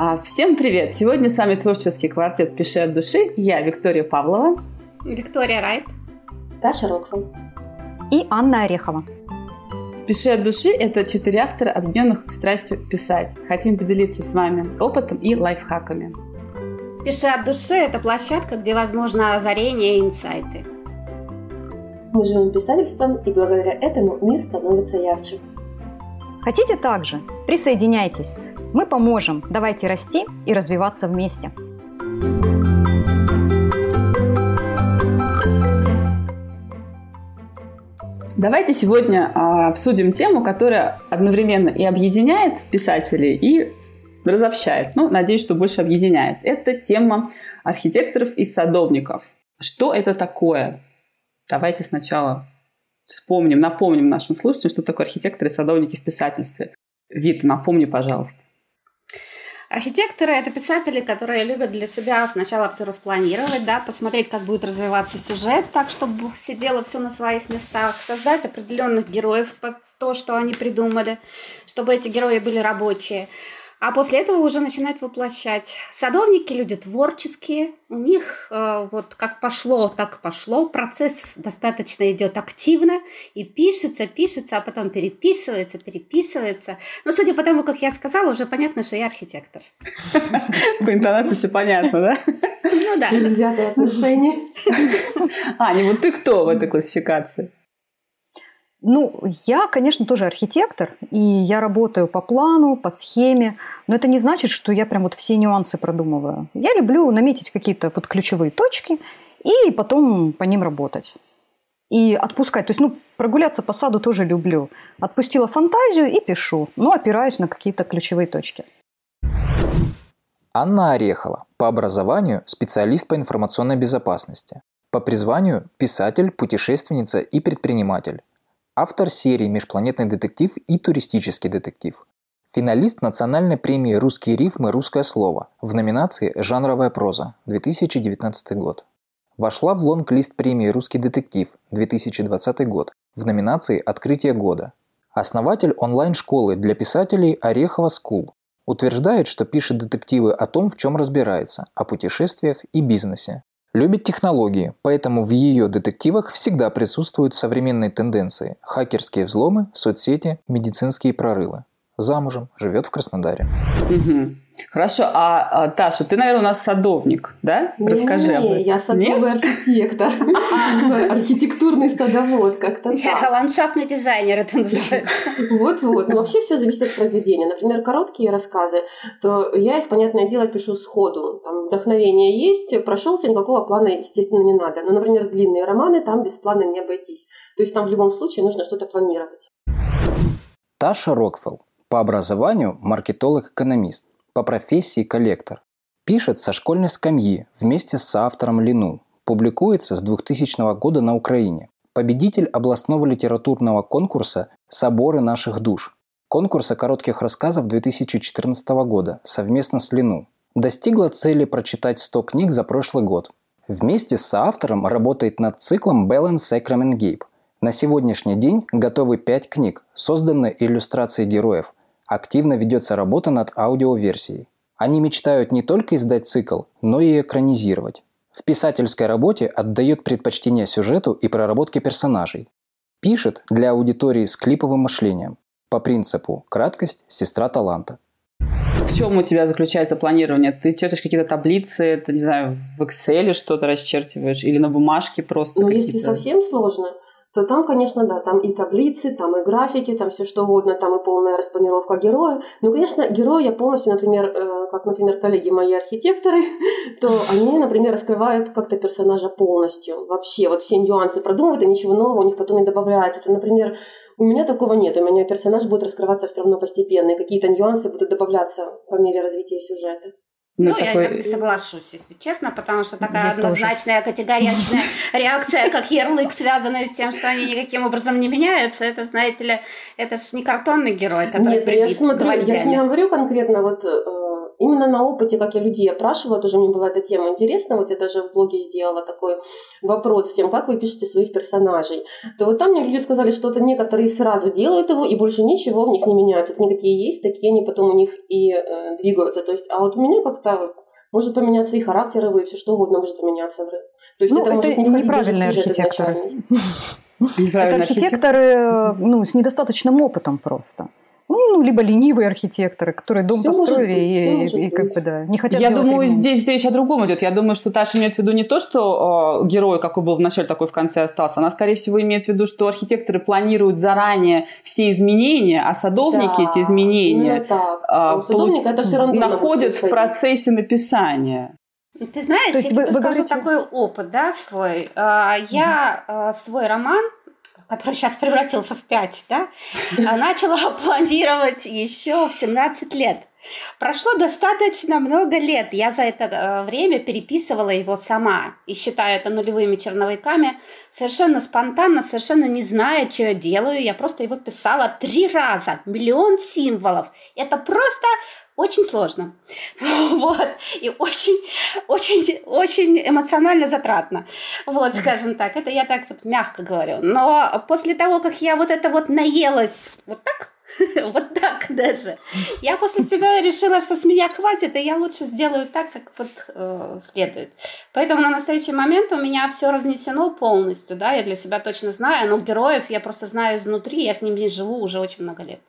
А, всем привет! Сегодня с вами творческий квартет «Пиши от души». Я Виктория Павлова. Виктория Райт. Даша Рокфелл. И Анна Орехова. «Пиши от души» — это четыре автора, объединенных страстью писать. Хотим поделиться с вами опытом и лайфхаками. «Пиши от души» — это площадка, где возможно озарение и инсайты. Мы живем писательством, и благодаря этому мир становится ярче. Хотите также? Присоединяйтесь. Мы поможем. Давайте расти и развиваться вместе. Давайте сегодня а, обсудим тему, которая одновременно и объединяет писателей, и разобщает. Ну, надеюсь, что больше объединяет. Это тема архитекторов и садовников. Что это такое? Давайте сначала вспомним, напомним нашим слушателям, что такое архитекторы и садовники в писательстве. Вита, напомни, пожалуйста. Архитекторы – это писатели, которые любят для себя сначала все распланировать, да, посмотреть, как будет развиваться сюжет, так, чтобы сидело все на своих местах, создать определенных героев под то, что они придумали, чтобы эти герои были рабочие. А после этого уже начинать воплощать. Садовники люди творческие, у них э, вот как пошло, так пошло, процесс достаточно идет активно и пишется, пишется, а потом переписывается, переписывается. Но судя по тому, как я сказала, уже понятно, что я архитектор. По интонации все понятно, да? Ну да. Взятые отношения. Аня, вот ты кто в этой классификации? Ну, я, конечно, тоже архитектор, и я работаю по плану, по схеме, но это не значит, что я прям вот все нюансы продумываю. Я люблю наметить какие-то вот ключевые точки и потом по ним работать. И отпускать. То есть, ну, прогуляться по саду тоже люблю. Отпустила фантазию и пишу, но опираюсь на какие-то ключевые точки. Анна Орехова. По образованию специалист по информационной безопасности. По призванию – писатель, путешественница и предприниматель. Автор серии «Межпланетный детектив» и «Туристический детектив». Финалист национальной премии «Русские рифмы. Русское слово» в номинации «Жанровая проза» 2019 год. Вошла в лонг-лист премии «Русский детектив» 2020 год в номинации «Открытие года». Основатель онлайн-школы для писателей Орехова School. Утверждает, что пишет детективы о том, в чем разбирается, о путешествиях и бизнесе. Любит технологии, поэтому в ее детективах всегда присутствуют современные тенденции – хакерские взломы, соцсети, медицинские прорывы. Замужем, живет в Краснодаре. Угу. Хорошо, а, а Таша, ты, наверное, у нас садовник, да? Не, Расскажи об этом. я садовый архитектор. Архитектурный садовод, как-то так. Ландшафтный дизайнер это называется. Вот-вот. Но вообще все зависит от произведения. Например, короткие рассказы, то я их, понятное дело, пишу сходу. Там вдохновение есть, прошелся, никакого плана, естественно, не надо. Но, например, длинные романы, там без плана не обойтись. То есть там в любом случае нужно что-то планировать. Таша Рокфелл. По образованию маркетолог-экономист по профессии коллектор. Пишет со школьной скамьи вместе с соавтором Лину. Публикуется с 2000 года на Украине. Победитель областного литературного конкурса «Соборы наших душ». Конкурса коротких рассказов 2014 года совместно с Лину. Достигла цели прочитать 100 книг за прошлый год. Вместе с соавтором работает над циклом Balance Sacrament Gape. На сегодняшний день готовы 5 книг, созданы иллюстрации героев, активно ведется работа над аудиоверсией. Они мечтают не только издать цикл, но и экранизировать. В писательской работе отдает предпочтение сюжету и проработке персонажей. Пишет для аудитории с клиповым мышлением. По принципу «краткость – сестра таланта». В чем у тебя заключается планирование? Ты чертишь какие-то таблицы, ты, не знаю, в Excel что-то расчерчиваешь или на бумажке просто? Ну, если совсем сложно, то там, конечно, да, там и таблицы, там и графики, там все что угодно, там и полная распланировка героя. Ну, конечно, героя я полностью, например, э, как, например, коллеги мои архитекторы, то они, например, раскрывают как-то персонажа полностью. Вообще, вот все нюансы продумывают, и ничего нового у них потом не добавляется. Это, например, у меня такого нет. У меня персонаж будет раскрываться все равно постепенно, и какие-то нюансы будут добавляться по мере развития сюжета. Ну, ну такой... я не соглашусь, если честно, потому что такая я однозначная, тоже. категоричная реакция, как ярлык, связанная с тем, что они никаким образом не меняются, это, знаете ли, это же не картонный герой, который Нет, ну, я смотрю, я не говорю конкретно вот э, именно на опыте, как я людей опрашивала, тоже мне была эта тема интересна, вот я даже в блоге сделала такой вопрос всем, как вы пишете своих персонажей, то вот там мне люди сказали, что это некоторые сразу делают его, и больше ничего в них не меняется. Вот они какие есть, такие они потом у них и э, двигаются. То есть, а вот у меня как-то может поменяться и характер его, и все что угодно может поменяться. То есть ну, это, это может не неправильный архитектор. Это архитекторы ну, с недостаточным опытом просто. Ну, либо ленивые архитекторы, которые дом все построили быть, и, и, и как бы да, не хотят Я думаю, ремонт. здесь речь о другом идет. Я думаю, что Таша имеет в виду не то, что э, герой, какой был в начале, такой в конце остался. Она, скорее всего, имеет в виду, что архитекторы планируют заранее все изменения, а садовники да, эти изменения так. А у садовника это все находят в процессе написания. Ты знаешь, я тебе расскажу говорите... такой опыт, да, свой. Я свой роман который сейчас превратился в 5, да, а начала планировать еще в 17 лет. Прошло достаточно много лет. Я за это э, время переписывала его сама. И считаю это нулевыми черновиками. Совершенно спонтанно, совершенно не зная, что я делаю. Я просто его писала три раза. Миллион символов. Это просто очень сложно. Вот. И очень, очень, очень эмоционально затратно. Вот, скажем так. Это я так вот мягко говорю. Но после того, как я вот это вот наелась вот так, вот так даже. Я после себя решила, что с меня хватит, и я лучше сделаю так, как вот э, следует. Поэтому на настоящий момент у меня все разнесено полностью, да, я для себя точно знаю, но героев я просто знаю изнутри, я с ними живу уже очень много лет.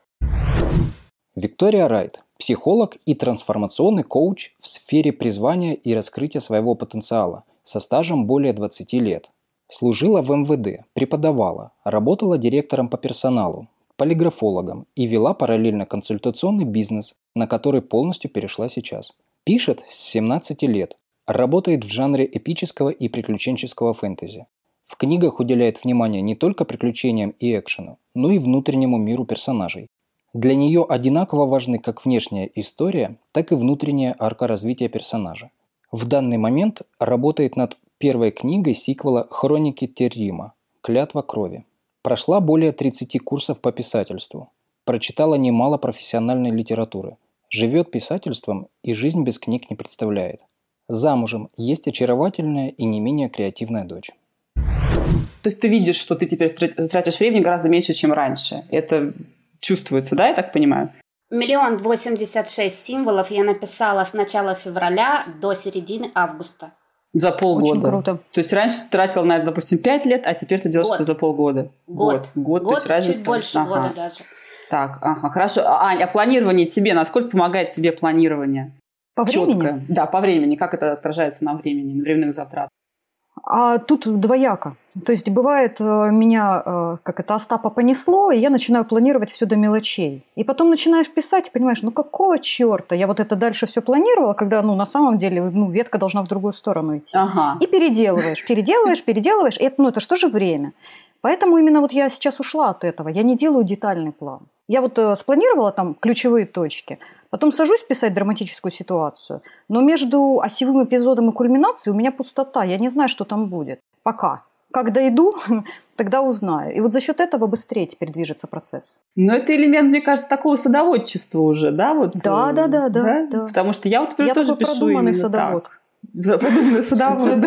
Виктория Райт, психолог и трансформационный коуч в сфере призвания и раскрытия своего потенциала со стажем более 20 лет. Служила в МВД, преподавала, работала директором по персоналу, полиграфологом и вела параллельно консультационный бизнес, на который полностью перешла сейчас. Пишет с 17 лет, работает в жанре эпического и приключенческого фэнтези. В книгах уделяет внимание не только приключениям и экшену, но и внутреннему миру персонажей. Для нее одинаково важны как внешняя история, так и внутренняя арка развития персонажа. В данный момент работает над первой книгой сиквела «Хроники Террима. Клятва крови». Прошла более 30 курсов по писательству. Прочитала немало профессиональной литературы. Живет писательством и жизнь без книг не представляет. Замужем есть очаровательная и не менее креативная дочь. То есть ты видишь, что ты теперь тратишь времени гораздо меньше, чем раньше. Это чувствуется, да, я так понимаю? Миллион восемьдесят шесть символов я написала с начала февраля до середины августа. За полгода. Очень круто. То есть раньше ты тратил на это, допустим, 5 лет, а теперь ты делаешь Год. это за полгода. Год. Год. Год, Год то есть разница. чуть больше ага. года даже. Так, ага, хорошо. А, Ань, а планирование тебе, насколько помогает тебе планирование? По времени? Четко. Да, по времени. Как это отражается на времени, на временных затратах? А тут двояко. То есть бывает э, меня, э, как это, Остапа понесло, и я начинаю планировать все до мелочей. И потом начинаешь писать, и понимаешь, ну какого черта? Я вот это дальше все планировала, когда, ну, на самом деле, ну, ветка должна в другую сторону идти. Ага. И переделываешь, переделываешь, переделываешь. И это, ну, это что же время? Поэтому именно вот я сейчас ушла от этого. Я не делаю детальный план. Я вот э, спланировала там ключевые точки, потом сажусь писать драматическую ситуацию, но между осевым эпизодом и кульминацией у меня пустота. Я не знаю, что там будет. Пока. Как дойду, тогда узнаю. И вот за счет этого быстрее теперь движется процесс. Но это элемент, мне кажется, такого садоводчества уже, да? Вот, Да, э, да, да, да, да. Потому что я вот теперь Я тоже такой пишу продуманный именно садовод. так. Продуманный садовод.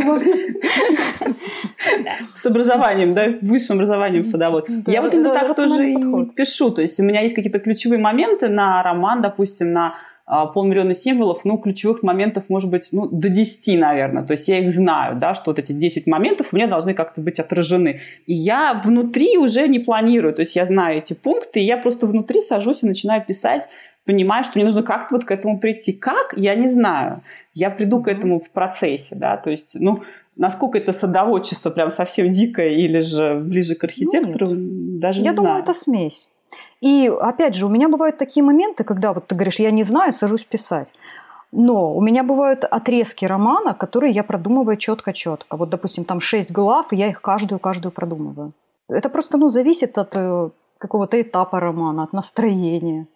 С образованием, да, высшим образованием садовод. Я вот именно так тоже пишу. То есть у меня есть какие-то ключевые моменты на роман, допустим, на а, полмиллиона символов, ну, ключевых моментов может быть, ну, до 10, наверное. То есть я их знаю, да, что вот эти 10 моментов у меня должны как-то быть отражены. И я внутри уже не планирую. То есть я знаю эти пункты, и я просто внутри сажусь и начинаю писать, понимаю, что мне нужно как-то вот к этому прийти. Как? Я не знаю. Я приду к этому в процессе, да, то есть, ну, насколько это садоводчество прям совсем дикое или же ближе к архитектору, даже Я не думаю, знаю. это смесь. И опять же, у меня бывают такие моменты, когда вот ты говоришь, я не знаю, сажусь писать. Но у меня бывают отрезки романа, которые я продумываю четко-четко. Вот, допустим, там шесть глав, и я их каждую-каждую продумываю. Это просто, ну, зависит от э, какого-то этапа романа, от настроения.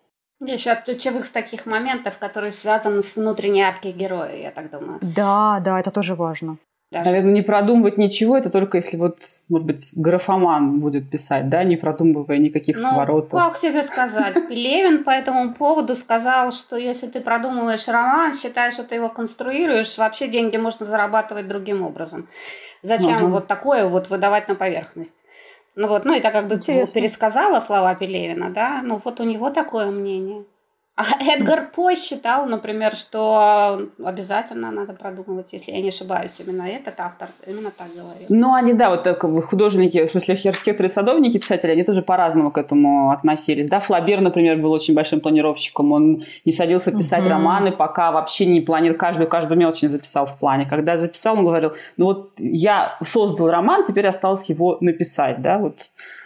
Еще от ключевых таких моментов, которые связаны с внутренней аркой героя, я так думаю. Да, да, это тоже важно. Даже. Наверное, не продумывать ничего, это только если вот, может быть, графоман будет писать, да, не продумывая никаких ну, поворотов. как тебе сказать? Пелевин по этому поводу сказал, что если ты продумываешь роман, считаешь, что ты его конструируешь, вообще деньги можно зарабатывать другим образом. Зачем вот такое вот выдавать на поверхность? Ну вот, ну это как бы Интересно. пересказала слова Пелевина, да, ну вот у него такое мнение. А Эдгар По считал, например, что обязательно надо продумывать, если я не ошибаюсь, именно этот автор именно так говорил. Ну, они, да, вот так, художники, в смысле архитекторы садовники, писатели, они тоже по-разному к этому относились. Да, Флабер, например, был очень большим планировщиком, он не садился писать угу. романы, пока вообще не планировал, каждую, каждую мелочь не записал в плане. Когда записал, он говорил, ну вот я создал роман, теперь осталось его написать, да, вот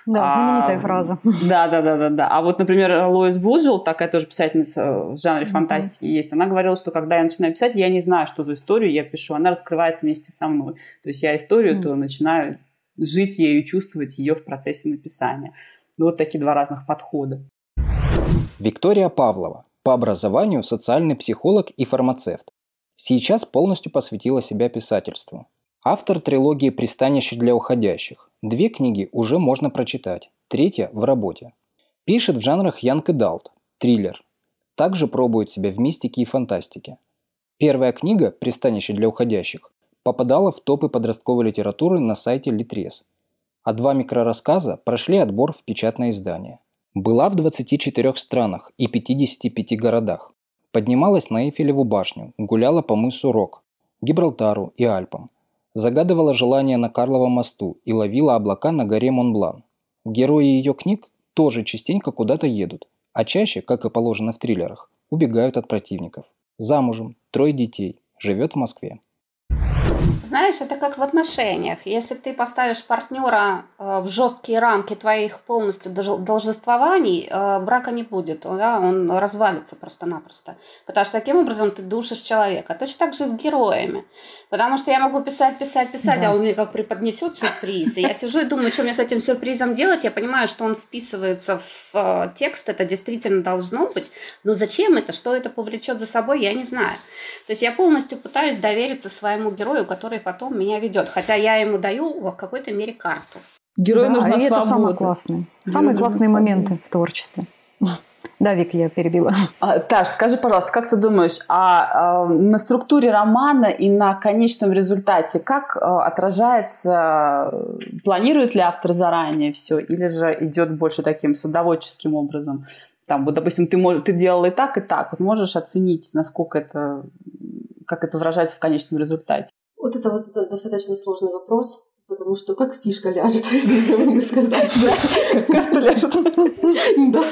да, знаменитая а, фраза. Да, да, да, да, да. А вот, например, Лоис Буджел, такая тоже писательница в жанре фантастики mm-hmm. есть, она говорила, что когда я начинаю писать, я не знаю, что за историю я пишу, она раскрывается вместе со мной. То есть я историю mm-hmm. то начинаю жить ею, чувствовать ее в процессе написания. Ну, вот такие два разных подхода. Виктория Павлова. По образованию социальный психолог и фармацевт. Сейчас полностью посвятила себя писательству. Автор трилогии «Пристанище для уходящих». Две книги уже можно прочитать, третья в работе. Пишет в жанрах Янг Далт, триллер. Также пробует себя в мистике и фантастике. Первая книга «Пристанище для уходящих» попадала в топы подростковой литературы на сайте Литрес, а два микрорассказа прошли отбор в печатное издание. Была в 24 странах и 55 городах. Поднималась на Эйфелеву башню, гуляла по мысу Рок, Гибралтару и Альпам – загадывала желание на Карловом мосту и ловила облака на горе Монблан. Герои ее книг тоже частенько куда-то едут, а чаще, как и положено в триллерах, убегают от противников. Замужем, трое детей, живет в Москве. Знаешь, это как в отношениях. Если ты поставишь партнера э, в жесткие рамки твоих полностью должествований, э, брака не будет, да, он развалится просто-напросто. Потому что таким образом ты душишь человека. Точно так же с героями. Потому что я могу писать, писать, писать, да. а он мне как преподнесет сюрприз. И я сижу и думаю, что мне с этим сюрпризом делать. Я понимаю, что он вписывается в э, текст, это действительно должно быть. Но зачем это, что это повлечет за собой, я не знаю. То есть я полностью пытаюсь довериться своему герою, который потом меня ведет. Хотя я ему даю в какой-то мере карту. Герою да, нужна и свобода. это самые классные. самые классные моменты в творчестве. Да, Вик, я перебила. А, Таш, скажи, пожалуйста, как ты думаешь, а, а на структуре романа и на конечном результате как а, отражается, планирует ли автор заранее все, или же идет больше таким садоводческим образом? Там, вот, допустим, ты, можешь, ты делал и так, и так. Вот можешь оценить, насколько это, как это выражается в конечном результате? Вот это вот достаточно сложный вопрос, потому что как фишка ляжет, я могу сказать. Как ляжет. Да.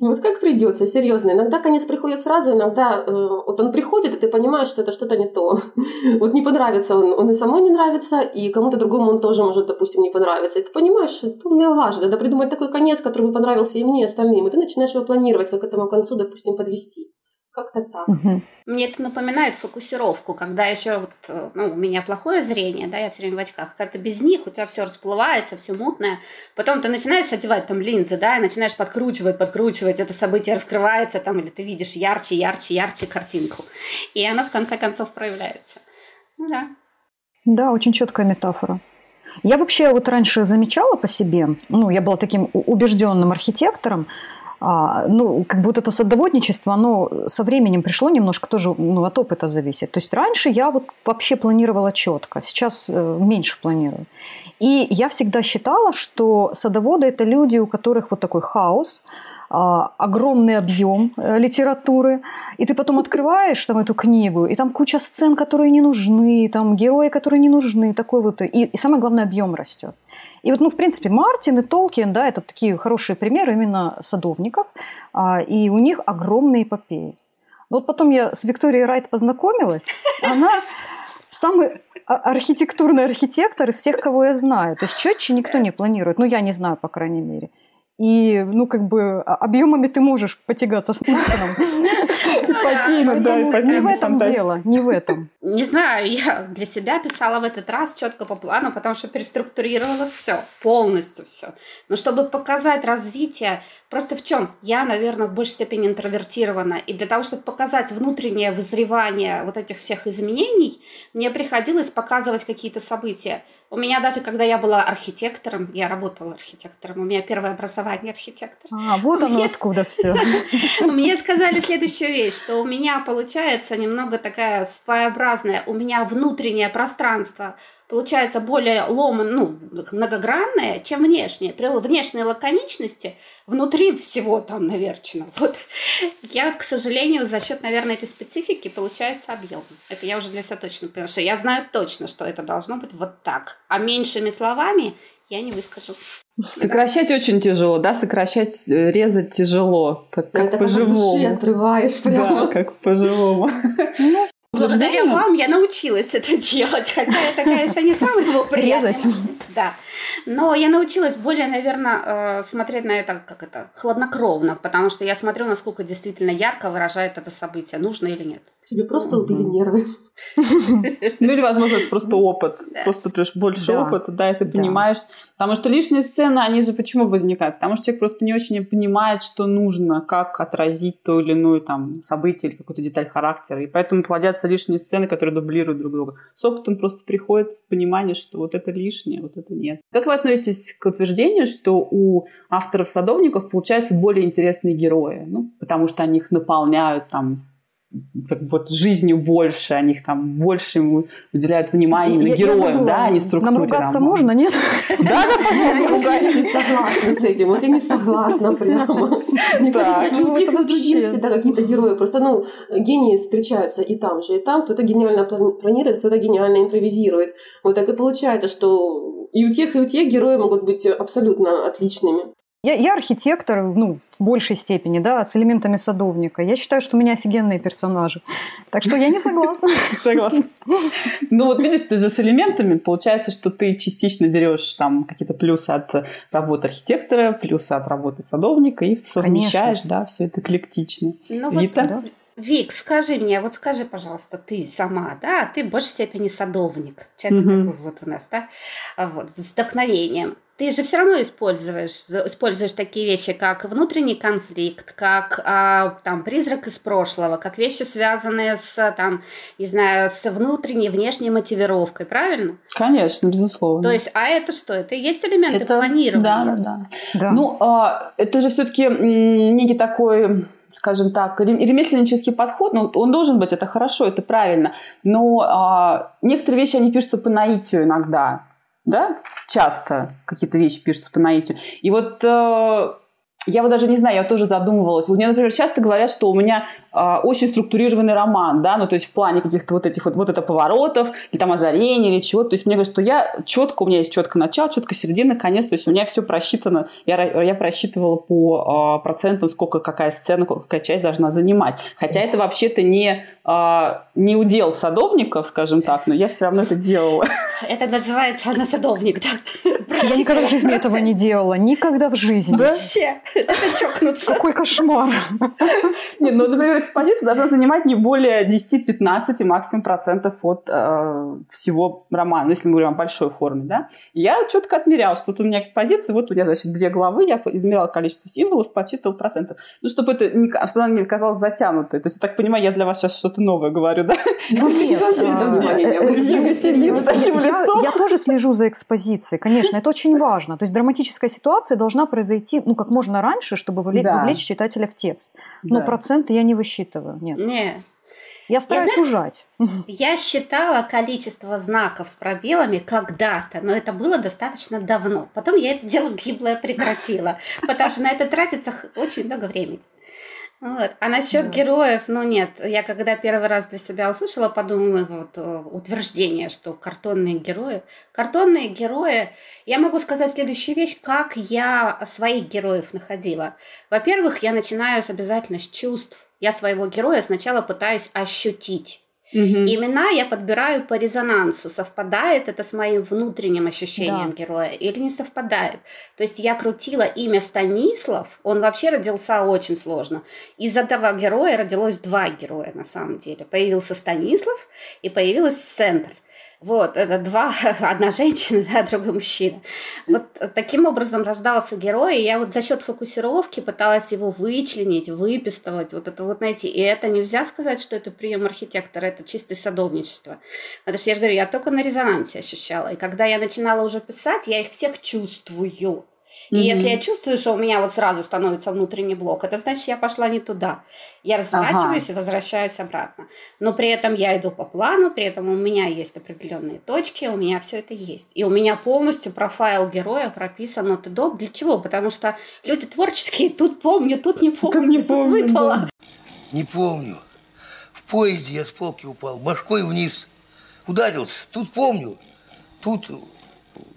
Вот как придется, серьезно. Иногда конец приходит сразу, иногда э, вот он приходит, и ты понимаешь, что это что-то не то. Вот не понравится он, он и самой не нравится, и кому-то другому он тоже может, допустим, не понравиться. И ты понимаешь, что это мне важно, надо придумать такой конец, который бы понравился и мне, и остальным. И ты начинаешь его планировать, как к этому концу, допустим, подвести. Как-то так. Угу. Мне это напоминает фокусировку, когда еще вот, э, ну, у меня плохое зрение, да, я все время в очках, когда ты без них, у тебя все расплывается, все мутное, потом ты начинаешь одевать там линзы, да, и начинаешь подкручивать, подкручивать, это событие раскрывается там, или ты видишь ярче, ярче, ярче картинку, и оно в конце концов проявляется. Ну да. Да, очень четкая метафора. Я вообще вот раньше замечала по себе, ну, я была таким убежденным архитектором, ну, как бы вот это садоводничество, оно со временем пришло немножко тоже ну, от опыта зависит. То есть раньше я вот вообще планировала четко, сейчас э, меньше планирую. И я всегда считала, что садоводы – это люди, у которых вот такой хаос, а, огромный объем э, литературы, и ты потом открываешь там эту книгу, и там куча сцен, которые не нужны, там герои, которые не нужны, такой вот, и, и самое главное, объем растет. И вот, ну, в принципе, Мартин и Толкин, да, это такие хорошие примеры именно садовников, а, и у них огромные эпопеи. Вот потом я с Викторией Райт познакомилась, она самый архитектурный архитектор из всех, кого я знаю. То есть четче никто не планирует. Ну, я не знаю, по крайней мере. И, ну, как бы, а, объемами ты можешь потягаться с Мартином. Покинут, да, Не в этом дело, не в этом. Не знаю, я для себя писала в этот раз четко по плану, потому что переструктурировала все, полностью все. Но чтобы показать развитие, просто в чем? Я, наверное, в большей степени интровертирована. И для того, чтобы показать внутреннее вызревание вот этих всех изменений, мне приходилось показывать какие-то события. У меня даже, когда я была архитектором, я работала архитектором, у меня первое образование архитектор. А, вот оно откуда все. Мне сказали следующую вещь, что у меня получается немного такая своеобразная, у меня внутреннее пространство получается более ломан, ну, многогранное, чем внешнее. При внешней лаконичности внутри всего там наверчено. Вот. Я, к сожалению, за счет, наверное, этой специфики получается объем. Это я уже для себя точно поняла, что я знаю точно, что это должно быть вот так. А меньшими словами я не выскажу. Сокращать очень тяжело, да? Сокращать, э, резать тяжело, как, как по-живому. отрываешь прямо. Да, как по-живому. Ну, Благодаря вам я научилась это делать, хотя это, конечно, не самый его приятный. Да. Но я научилась более, наверное, э, смотреть на это как это хладнокровно, потому что я смотрю, насколько действительно ярко выражает это событие, нужно или нет. Тебе просто убили нервы. Ну или, возможно, это просто опыт. Просто больше опыта, да, и ты понимаешь. Потому что лишние сцены, они же почему возникают? Потому что человек просто не очень понимает, что нужно, как отразить то или иное там событие или какую-то деталь характера. И поэтому плодятся лишние сцены, которые дублируют друг друга. С опытом просто приходит понимание, что вот это лишнее, вот это нет. Как вы относитесь к утверждению, что у авторов-садовников получаются более интересные герои? Ну, потому что они их наполняют там вот жизнью больше, они их там больше уделяют внимание именно героям, да, а не структуре. Нам ругаться можно, нет? Да, да, пожалуйста, ругайтесь. согласна с этим, вот я не согласна прямо. Мне кажется, и у тех, и у других всегда какие-то герои. Просто, ну, гении встречаются и там же, и там. Кто-то гениально планирует, кто-то гениально импровизирует. Вот так и получается, что и у тех, и у тех герои могут быть абсолютно отличными. Я, я архитектор, ну, в большей степени, да, с элементами садовника. Я считаю, что у меня офигенные персонажи. Так что я не согласна. Согласна. Ну вот видишь, ты же с элементами, получается, что ты частично берешь там какие-то плюсы от работы архитектора, плюсы от работы садовника и совмещаешь, да, все это эклектично. Ну, Вита? Вик, скажи мне, вот скажи, пожалуйста, ты сама, да, ты в большей степени садовник, человек угу. такой вот у нас, да, вот, с вдохновением ты же все равно используешь, используешь такие вещи, как внутренний конфликт, как а, там призрак из прошлого, как вещи, связанные с, там, не знаю, с внутренней, внешней мотивировкой, правильно? Конечно, безусловно. То есть, а это что? Это и есть элементы это, планирования? Да, да, да. да. Ну, а, это же все-таки некий такой скажем так, ремесленнический подход, ну, он должен быть, это хорошо, это правильно, но а, некоторые вещи, они пишутся по наитию иногда да, часто какие-то вещи пишутся по наитию. И вот э, я вот даже не знаю, я тоже задумывалась. Мне, например, часто говорят, что у меня э, очень структурированный роман, да, ну, то есть в плане каких-то вот этих вот, вот это поворотов, или там озарений, или чего. То есть мне говорят, что я четко, у меня есть четко начало, четко середина, конец, то есть у меня все просчитано. Я, я просчитывала по э, процентам, сколько какая сцена, какая часть должна занимать. Хотя это вообще-то не, э, не удел садовников, скажем так, но я все равно это делала. Это называется она садовник, да? Я никогда в жизни этого не делала. Никогда в жизни. Вообще. Это чокнуться. Какой кошмар. Нет, ну, например, экспозиция должна занимать не более 10-15 максимум процентов от э, всего романа, ну, если мы говорим о большой форме, да. я четко отмеряла, что тут у меня экспозиция, вот у меня, значит, две главы, я измеряла количество символов, подсчитывала процентов. Ну, чтобы это не, чтобы она не казалась затянутой. То есть, я так понимаю, я для вас сейчас что-то новое говорю, да? Ну, нет. Я тоже слежу за экспозицией, конечно, это очень важно. То есть, драматическая ситуация должна произойти, ну, как можно раньше, чтобы вовлечь, да. вовлечь читателя в текст. Но да. проценты я не высчитываю. Нет. Не. Я стараюсь я, ужать. Я считала количество знаков с пробелами когда-то, но это было достаточно давно. Потом я это дело гиблое прекратила, потому что на это тратится очень много времени. Вот. А насчет да. героев, ну нет, я когда первый раз для себя услышала, подумала вот э, утверждение, что картонные герои. Картонные герои, я могу сказать следующую вещь, как я своих героев находила. Во-первых, я начинаю с обязательно с чувств. Я своего героя сначала пытаюсь ощутить. Угу. Имена я подбираю по резонансу. Совпадает это с моим внутренним ощущением да. героя или не совпадает. То есть я крутила имя Станислав, он вообще родился очень сложно. Из этого героя родилось два героя на самом деле. Появился Станислав и появилась Центр. Вот, это два, одна женщина, а другой мужчина. Вот таким образом рождался герой, и я вот за счет фокусировки пыталась его вычленить, выпистывать, вот это вот найти. И это нельзя сказать, что это прием архитектора, это чистое садовничество. Потому что я же говорю, я только на резонансе ощущала. И когда я начинала уже писать, я их всех чувствую. И если я чувствую, что у меня вот сразу становится внутренний блок, это значит, я пошла не туда. Я разворачиваюсь ага. и возвращаюсь обратно. Но при этом я иду по плану, при этом у меня есть определенные точки, у меня все это есть. И у меня полностью профайл героя прописан от и до. Для чего? Потому что люди творческие, тут помню, тут не помню, тут, не тут помню, выпало. Да. Не помню. В поезде я с полки упал, башкой вниз. Ударился. Тут помню, тут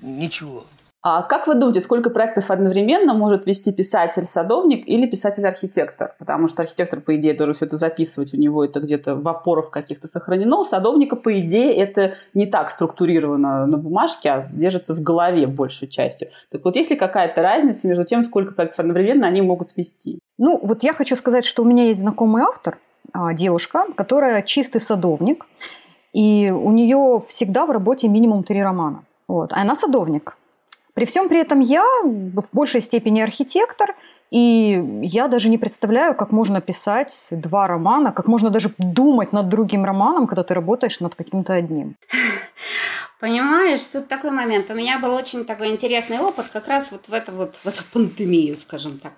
ничего. А как вы думаете, сколько проектов одновременно может вести писатель-садовник или писатель-архитектор? Потому что архитектор, по идее, должен все это записывать, у него это где-то в опорах каких-то сохранено. У садовника, по идее, это не так структурировано на бумажке, а держится в голове большей частью. Так вот, есть ли какая-то разница между тем, сколько проектов одновременно они могут вести? Ну, вот я хочу сказать, что у меня есть знакомый автор, а, девушка, которая чистый садовник, и у нее всегда в работе минимум три романа. Вот. А она садовник. При всем при этом я в большей степени архитектор, и я даже не представляю, как можно писать два романа, как можно даже думать над другим романом, когда ты работаешь над каким-то одним. Понимаешь, тут такой момент. У меня был очень такой интересный опыт как раз вот в, это вот, в эту пандемию, скажем так.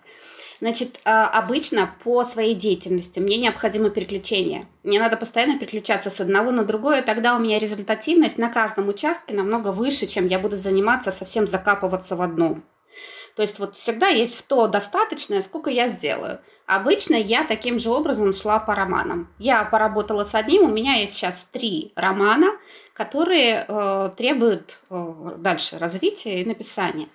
Значит, а, обычно по своей деятельности мне необходимо переключение. Мне надо постоянно переключаться с одного на другое, тогда у меня результативность на каждом участке намного выше, чем я буду заниматься совсем закапываться в одном. То есть вот всегда есть в то достаточное, сколько я сделаю. Обычно я таким же образом шла по романам. Я поработала с одним, у меня есть сейчас три романа, которые э, требуют э, дальше развития и написания.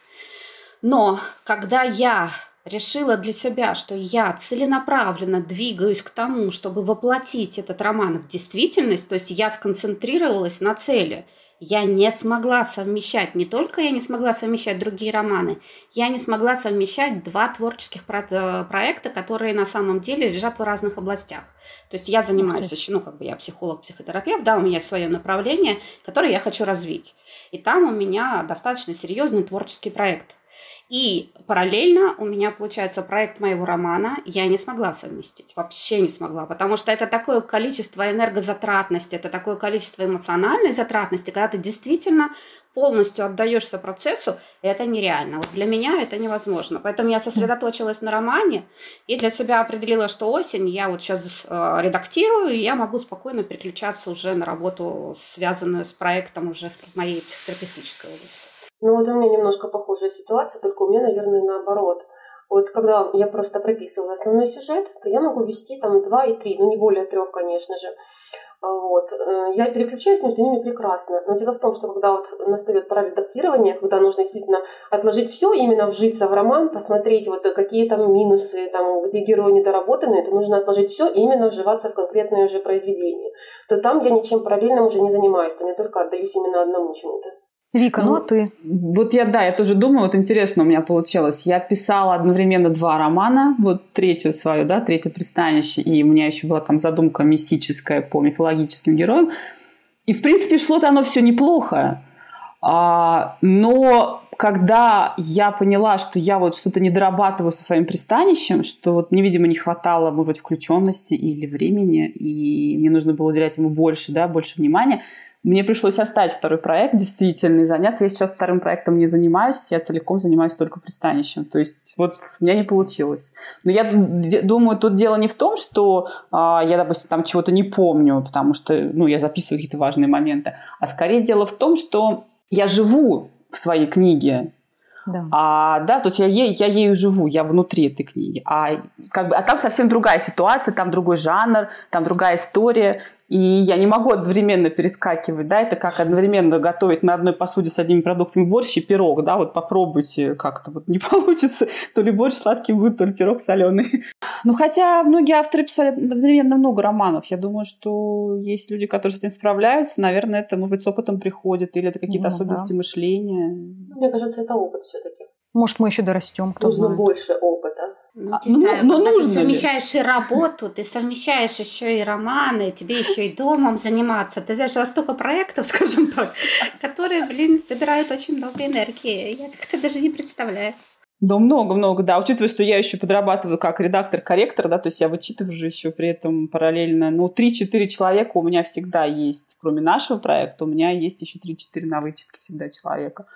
Но когда я решила для себя, что я целенаправленно двигаюсь к тому, чтобы воплотить этот роман в действительность, то есть я сконцентрировалась на цели. Я не смогла совмещать, не только я не смогла совмещать другие романы, я не смогла совмещать два творческих про- проекта, которые на самом деле лежат в разных областях. То есть я занимаюсь еще, ну, как бы я психолог, психотерапевт, да, у меня есть свое направление, которое я хочу развить. И там у меня достаточно серьезный творческий проект. И параллельно у меня получается проект моего романа я не смогла совместить, вообще не смогла, потому что это такое количество энергозатратности, это такое количество эмоциональной затратности, когда ты действительно полностью отдаешься процессу, это нереально. Вот для меня это невозможно. Поэтому я сосредоточилась на романе и для себя определила, что осень я вот сейчас э, редактирую, и я могу спокойно переключаться уже на работу, связанную с проектом уже в моей психотерапевтической области. Ну вот у меня немножко похожая ситуация, только у меня, наверное, наоборот. Вот когда я просто прописываю основной сюжет, то я могу вести там два и три, ну не более трех, конечно же. Вот. Э, я переключаюсь между ними прекрасно. Но дело в том, что когда вот настает пора редактирования, когда нужно действительно отложить все, именно вжиться в роман, посмотреть вот какие там минусы, там, где герои недоработаны, то нужно отложить все именно вживаться в конкретное уже произведение. То там я ничем параллельным уже не занимаюсь, там я только отдаюсь именно одному чему-то. Вика, ну, ну а ты? Вот я, да, я тоже думаю, вот интересно у меня получилось. Я писала одновременно два романа, вот третью свою, да, третье пристанище, и у меня еще была там задумка мистическая по мифологическим героям. И, в принципе, шло-то оно все неплохо. А, но когда я поняла, что я вот что-то не дорабатываю со своим пристанищем, что вот мне, видимо, не хватало, может быть, включенности или времени, и мне нужно было уделять ему больше, да, больше внимания – мне пришлось оставить второй проект действительно и заняться. Я сейчас вторым проектом не занимаюсь, я целиком занимаюсь только пристанищем. То есть вот у меня не получилось. Но я думаю, тут дело не в том, что а, я, допустим, там чего-то не помню, потому что ну, я записываю какие-то важные моменты, а скорее дело в том, что я живу в своей книге, да. А, да, то есть я, ей, я ею живу, я внутри этой книги. А, как бы, а там совсем другая ситуация, там другой жанр, там другая история. И я не могу одновременно перескакивать, да, это как одновременно готовить на одной посуде с одними продуктами борщ и пирог, да, вот попробуйте как-то, вот не получится, то ли борщ сладкий будет, то ли пирог соленый. Ну, хотя многие авторы писали одновременно много романов. Я думаю, что есть люди, которые с этим справляются. Наверное, это, может быть, с опытом приходит, или это какие-то ну, особенности да. мышления. Мне кажется, это опыт все-таки. Может, мы еще дорастем, кто Нужно знает. больше опыта. Ну, а, ну, знаю, ну, ну, ты совмещаешь ли? и работу, ты совмещаешь еще и романы, тебе еще и домом заниматься. Ты знаешь, у вас столько проектов, скажем так, которые, блин, забирают очень много энергии. Я как-то даже не представляю. Да, много-много, да. Учитывая, что я еще подрабатываю как редактор-корректор, да, то есть я вычитываю же еще при этом параллельно. Ну, 3-4 человека у меня всегда есть. Кроме нашего проекта, у меня есть еще 3-4 на вычетке всегда человека.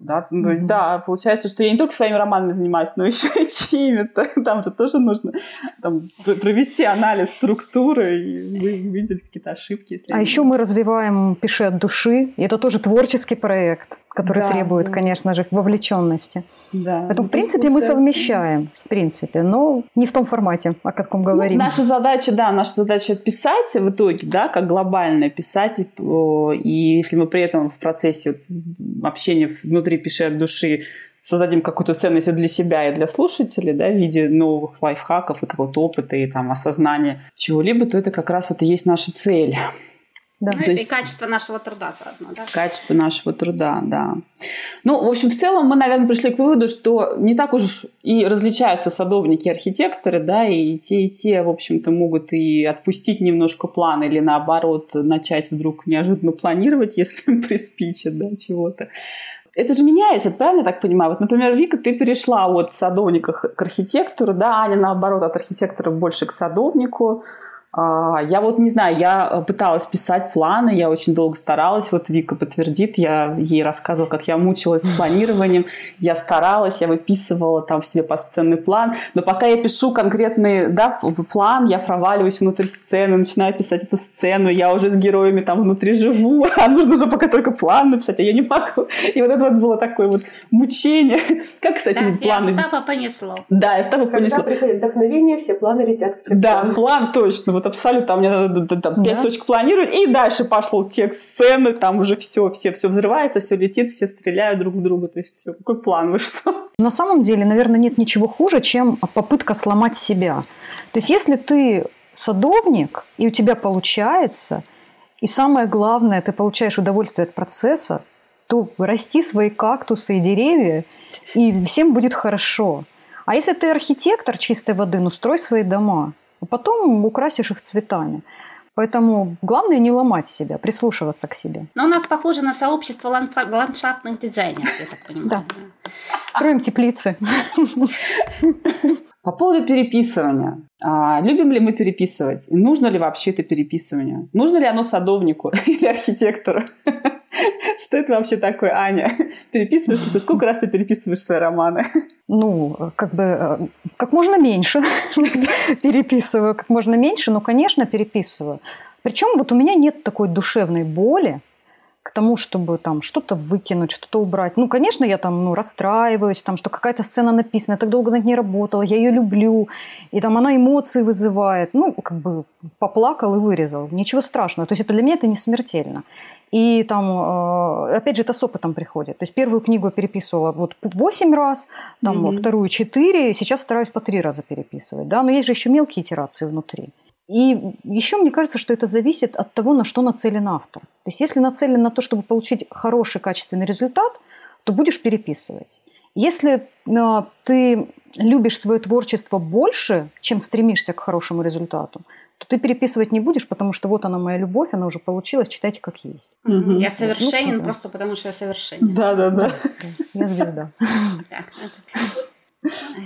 Да, ну, mm-hmm. то есть, да, получается, что я не только своими романами занимаюсь, но еще и чьими-то. Там же тоже нужно там, провести анализ структуры и увидеть какие-то ошибки. а еще мы развиваем «Пиши от души», и это тоже творческий проект который да, требует, да. конечно же, вовлеченности. Да. Поэтому, в принципе, мы совмещаем, в принципе, но не в том формате, о каком ну, говорим. Ну, наша задача, да, наша задача писать в итоге, да, как глобальное писать, и, и если мы при этом в процессе общения внутри пиши от души создадим какую-то ценность для себя и для слушателей, да, в виде новых лайфхаков и какого-то опыта и там осознания чего-либо, то это как раз вот и есть наша цель. Да. Ну, это есть... и качество нашего труда заодно, да? Качество нашего труда, да. Ну, в общем, в целом мы, наверное, пришли к выводу, что не так уж и различаются садовники и архитекторы, да, и те, и те, в общем-то, могут и отпустить немножко план или, наоборот, начать вдруг неожиданно планировать, если им приспичит, да, чего-то. Это же меняется, правильно я так понимаю? Вот, например, Вика, ты перешла от садовника к архитектору, да, Аня, наоборот, от архитектора больше к садовнику. А, я вот не знаю, я э, пыталась писать планы, я очень долго старалась, вот Вика подтвердит, я ей рассказывала, как я мучилась с планированием, я старалась, я выписывала там себе посценный план, но пока я пишу конкретный да, план, я проваливаюсь внутрь сцены, начинаю писать эту сцену, я уже с героями там внутри живу, а нужно уже пока только план написать, а я не могу. И вот это вот было такое вот мучение. Как, кстати, да, планы... Остапа понесло. Да, Остапа Когда понесло. Когда приходит вдохновение, все планы летят к Да, план точно. Вот вот абсолютно, у меня там, 5 да. планировать, и дальше пошел текст сцены, там уже все, все, все взрывается, все летит, все стреляют друг в друга, то есть все, какой план, вы что? На самом деле, наверное, нет ничего хуже, чем попытка сломать себя. То есть если ты садовник, и у тебя получается, и самое главное, ты получаешь удовольствие от процесса, то расти свои кактусы и деревья, и всем будет хорошо. А если ты архитектор чистой воды, ну строй свои дома – а потом украсишь их цветами. Поэтому главное не ломать себя, прислушиваться к себе. Но у нас похоже на сообщество ландшафтных дизайнеров, я так понимаю. Да. Строим теплицы. По поводу переписывания. А, любим ли мы переписывать? И нужно ли вообще это переписывание? Нужно ли оно садовнику или архитектору? Что это вообще такое, Аня? Переписываешь ты? Сколько раз ты переписываешь свои романы? Ну, как бы, э, как можно меньше переписываю, как можно меньше, но, конечно, переписываю. Причем вот у меня нет такой душевной боли, к тому, чтобы там что-то выкинуть, что-то убрать. Ну, конечно, я там ну, расстраиваюсь, там, что какая-то сцена написана, я так долго над ней работала, я ее люблю, и там она эмоции вызывает. Ну, как бы поплакал и вырезал. Ничего страшного. То есть это для меня это не смертельно. И там, э, опять же, это с опытом приходит. То есть первую книгу я переписывала вот 8 раз, там mm-hmm. вторую 4, сейчас стараюсь по 3 раза переписывать. Да? Но есть же еще мелкие итерации внутри. И еще мне кажется, что это зависит от того, на что нацелен автор. То есть если нацелен на то, чтобы получить хороший качественный результат, то будешь переписывать. Если э, ты любишь свое творчество больше, чем стремишься к хорошему результату, то ты переписывать не будешь, потому что вот она моя любовь, она уже получилась, читайте как есть. Угу. Я совершенен ну, просто потому, что я совершенен. Да, да, да. Я звезда.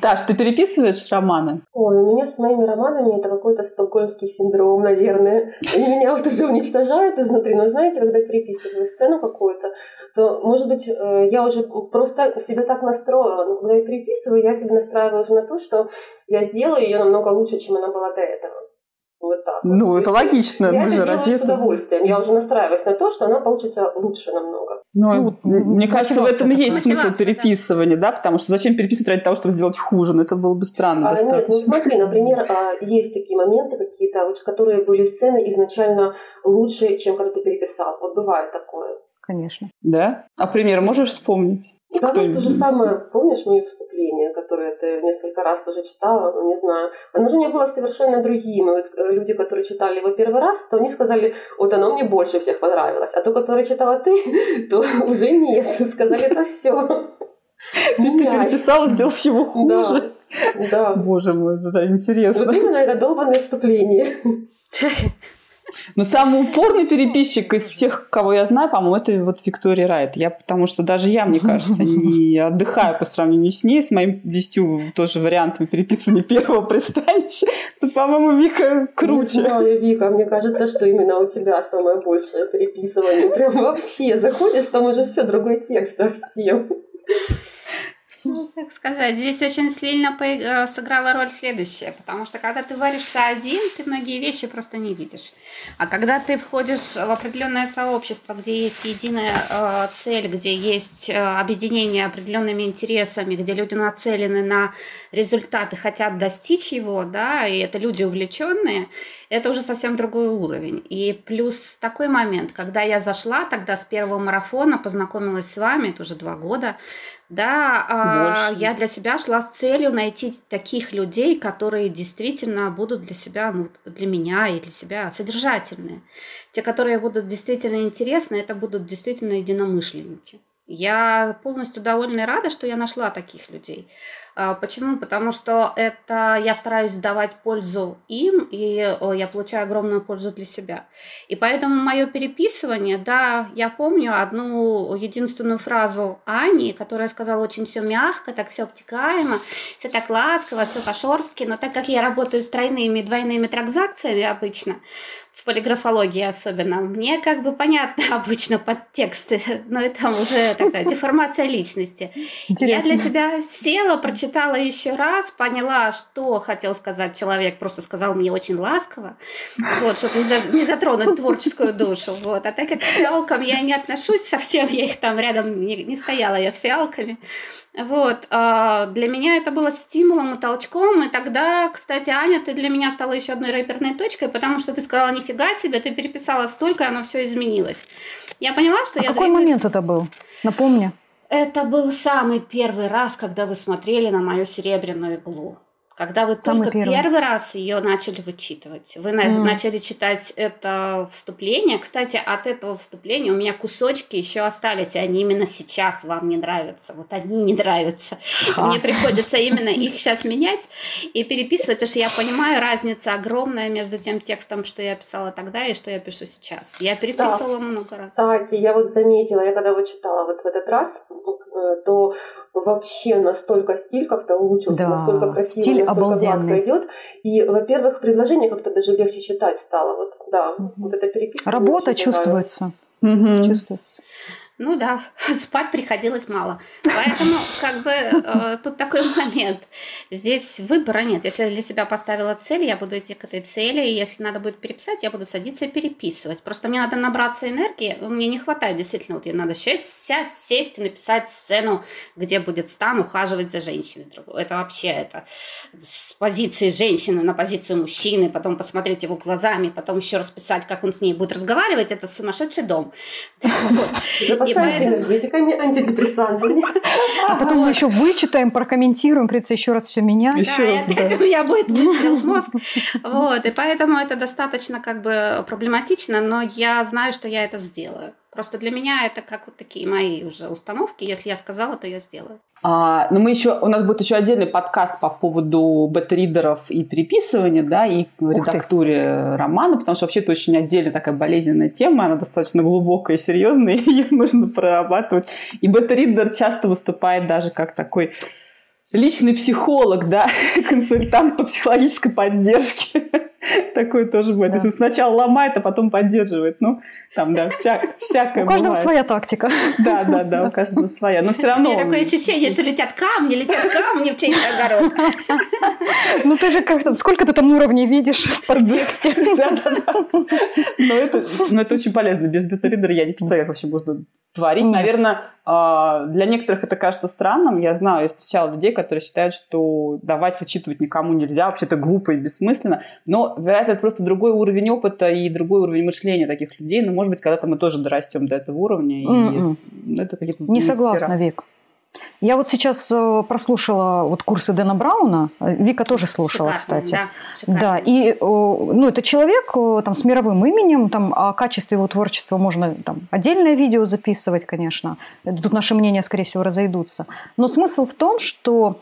Таш, ты переписываешь романы? Ой, у меня с моими романами это какой-то стокгольмский синдром, наверное. Они меня вот уже уничтожают изнутри. Но знаете, когда я переписываю сцену какую-то, то, может быть, э, я уже просто себя так настроила. Но когда я переписываю, я себя настраиваю уже на то, что я сделаю ее намного лучше, чем она была до этого. Вот так. Ну, вот. это логично. Я это делаю с удовольствием. Я уже настраиваюсь на то, что она получится лучше намного. Ну, ну мне кажется, в этом и есть смысл переписывания, да. да, потому что зачем переписывать ради того, чтобы сделать хуже? Ну, это было бы странно а, достаточно. Нет, ну смотри, например, а, есть такие моменты какие-то, которые были сцены изначально лучше, чем когда ты переписал. Вот бывает такое. конечно. Да? А пример можешь вспомнить? Да, ну, то же самое, помнишь мои выступления, которые ты несколько раз тоже читала, ну, не знаю. Оно же не было совершенно другим. И вот э, люди, которые читали его первый раз, то они сказали, вот оно мне больше всех понравилось. А то, которое читала ты, то уже нет. Сказали, это все. То есть ты переписала, сделав его хуже? Да. Боже мой, это интересно. Вот именно это долбанное вступление. Но самый упорный переписчик из всех, кого я знаю, по-моему, это вот Виктория Райт. Я, потому что даже я, мне кажется, не отдыхаю по сравнению с ней, с моим десятью тоже вариантами переписывания первого пристанища. Но, по-моему, Вика круче. Не знаю, Вика, мне кажется, что именно у тебя самое большее переписывание. Прям вообще заходишь, там уже все другой текст совсем. Ну, как сказать, здесь очень сильно э, сыграла роль следующая, потому что когда ты варишься один, ты многие вещи просто не видишь. А когда ты входишь в определенное сообщество, где есть единая э, цель, где есть э, объединение определенными интересами, где люди нацелены на результаты, хотят достичь его, да, и это люди увлеченные, это уже совсем другой уровень. И плюс такой момент, когда я зашла тогда с первого марафона, познакомилась с вами, это уже два года, да, а, я для себя шла с целью найти таких людей, которые действительно будут для себя, ну, для меня и для себя содержательные. Те, которые будут действительно интересны, это будут действительно единомышленники. Я полностью довольна и рада, что я нашла таких людей. А, почему? Потому что это я стараюсь давать пользу им, и я получаю огромную пользу для себя. И поэтому мое переписывание, да, я помню одну единственную фразу Ани, которая сказала очень все мягко, так все обтекаемо, все так ласково, все по-шорстки, но так как я работаю с тройными двойными транзакциями обычно, в полиграфологии особенно, мне как бы понятно обычно подтексты, но это уже такая деформация личности. Интересно. Я для себя села, прочитала еще раз, поняла, что хотел сказать человек, просто сказал мне очень ласково, вот, чтобы не, за, не затронуть творческую душу, вот. А так как к фиалкам я не отношусь совсем, я их там рядом не, не стояла я с фиалками, вот, а, для меня это было стимулом и толчком, и тогда, кстати, Аня, ты для меня стала еще одной рэперной точкой, потому что ты сказала, нифига себе, ты переписала столько, и оно все изменилось. Я поняла, что а я... какой момент это был? Напомни. Это был самый первый раз, когда вы смотрели на мою серебряную иглу. Когда вы Самый только первый. первый раз ее начали вычитывать, вы mm. начали читать это вступление. Кстати, от этого вступления у меня кусочки еще остались, и они именно сейчас вам не нравятся. Вот они не нравятся. Ха. Мне приходится именно их сейчас менять и переписывать, потому что я понимаю, разница огромная между тем текстом, что я писала тогда и что я пишу сейчас. Я переписывала да. много раз. Кстати, я вот заметила, я когда вот читала вот в этот раз, э, то вообще настолько стиль как-то улучшился, да. настолько красиво, стиль настолько гладко идет. И, во-первых, предложение как-то даже легче читать стало. Вот, да, угу. вот эта переписка. Работа чувствуется. Угу. Чувствуется. Ну да, спать приходилось мало. Поэтому как бы э, тут такой момент. Здесь выбора нет. Если я для себя поставила цель, я буду идти к этой цели. И если надо будет переписать, я буду садиться и переписывать. Просто мне надо набраться энергии. Мне не хватает действительно. Вот мне надо сесть, сесть и написать сцену, где будет Стан ухаживать за женщиной. Это вообще это с позиции женщины на позицию мужчины, потом посмотреть его глазами, потом еще расписать, как он с ней будет разговаривать. Это сумасшедший дом. Запасаемся энергетиками, антидепрессантами. А потом мы еще вычитаем, прокомментируем, придется еще раз все менять. Еще раз, да. у меня будет выстрел в мозг. Вот, и поэтому это достаточно как бы проблематично, но я знаю, что я это сделаю. Просто для меня это как вот такие мои уже установки. Если я сказала, то я сделаю. А, но мы еще, у нас будет еще отдельный подкаст по поводу бета-ридеров и переписывания, да, и редактуре романа, потому что вообще это очень отдельная такая болезненная тема, она достаточно глубокая и серьезная, и ее нужно прорабатывать. И бета-ридер часто выступает даже как такой личный психолог, да, консультант по психологической поддержке. Такое тоже будет. Да. То есть сначала ломает, а потом поддерживает. Ну, там, да, вся, всякое У каждого бывает. своя тактика. Да, да, да, у каждого своя. Но все равно... У такое ощущение, что летят камни, летят камни в чей-то огород. Ну ты же как там, сколько ты там уровней видишь в подтексте. Да, да, да. Но это, но это очень полезно. Без бета-ридера я не представляю, как вообще можно творить. Наверное, для некоторых это кажется странным. Я знаю, я встречала людей, которые считают, что давать вычитывать никому нельзя, вообще это глупо и бессмысленно. Но, вероятно, это просто другой уровень опыта и другой уровень мышления таких людей. Но, может быть, когда-то мы тоже дорастем до этого уровня. И М-м. это какие-то Не мастера. согласна, Вик. Я вот сейчас э, прослушала вот курсы Дэна Брауна. Вика тоже слушала, Шикарно, кстати. Да, шикарно. Да, и э, ну, это человек э, там, с мировым именем, там, о качестве его творчества можно там, отдельное видео записывать, конечно. Тут наши мнения, скорее всего, разойдутся. Но смысл в том, что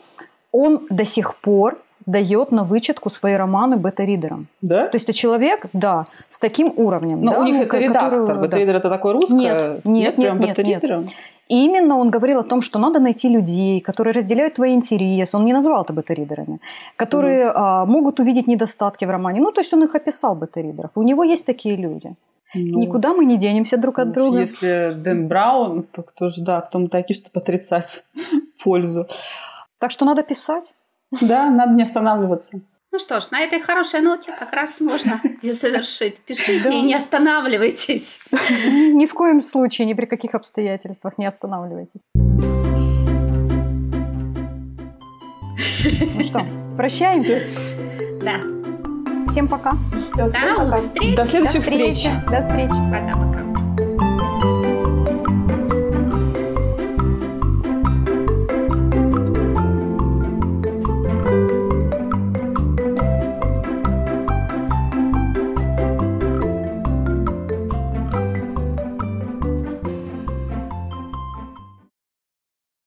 он до сих пор дает на вычетку свои романы бета-ридерам. Да? То есть это человек, да, с таким уровнем. Но да, у них ну, это редактор. который, да. Бета-ридер это такое русское? Нет, нет, прям нет, нет, бета-ридером? И именно он говорил о том, что надо найти людей, которые разделяют твои интересы. Он не назвал это бета-ридерами, которые а, могут увидеть недостатки в романе. Ну, то есть он их описал, бета-ридеров. У него есть такие люди. Ну, Никуда мы не денемся друг от друга. Если Дэн Браун, то кто же, да, кто мы такие, чтобы отрицать пользу. Так что надо писать. Да, надо не останавливаться. Ну что ж, на этой хорошей ноте как раз можно и завершить. Пишите Да. и не останавливайтесь. Ни в коем случае, ни при каких обстоятельствах не останавливайтесь. Ну что, прощаемся. Да. Всем пока. Всем До пока. встреч. До следующих До встречи. встреч. До встречи. Пока-пока.